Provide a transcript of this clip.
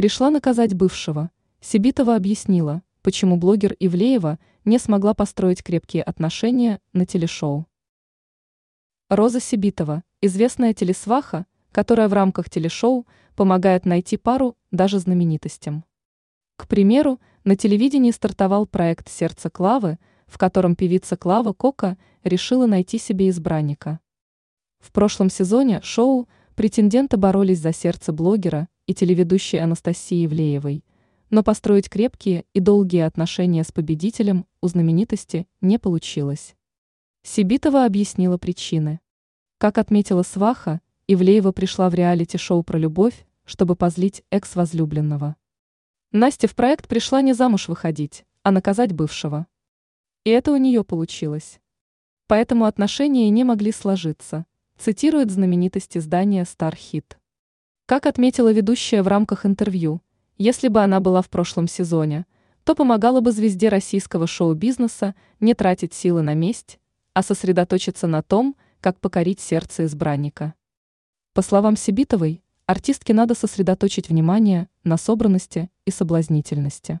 Пришла наказать бывшего. Сибитова объяснила, почему блогер Ивлеева не смогла построить крепкие отношения на телешоу. Роза Сибитова, известная телесваха, которая в рамках телешоу помогает найти пару даже знаменитостям. К примеру, на телевидении стартовал проект «Сердце Клавы», в котором певица Клава Кока решила найти себе избранника. В прошлом сезоне шоу претенденты боролись за сердце блогера и телеведущей Анастасии Ивлеевой, но построить крепкие и долгие отношения с победителем у знаменитости не получилось. Сибитова объяснила причины. Как отметила Сваха, Ивлеева пришла в реалити-шоу про любовь, чтобы позлить экс-возлюбленного. Настя в проект пришла не замуж выходить, а наказать бывшего. И это у нее получилось. Поэтому отношения не могли сложиться, цитирует знаменитость издания Starhit. Как отметила ведущая в рамках интервью, если бы она была в прошлом сезоне, то помогала бы звезде российского шоу-бизнеса не тратить силы на месть, а сосредоточиться на том, как покорить сердце избранника. По словам Сибитовой, артистке надо сосредоточить внимание на собранности и соблазнительности.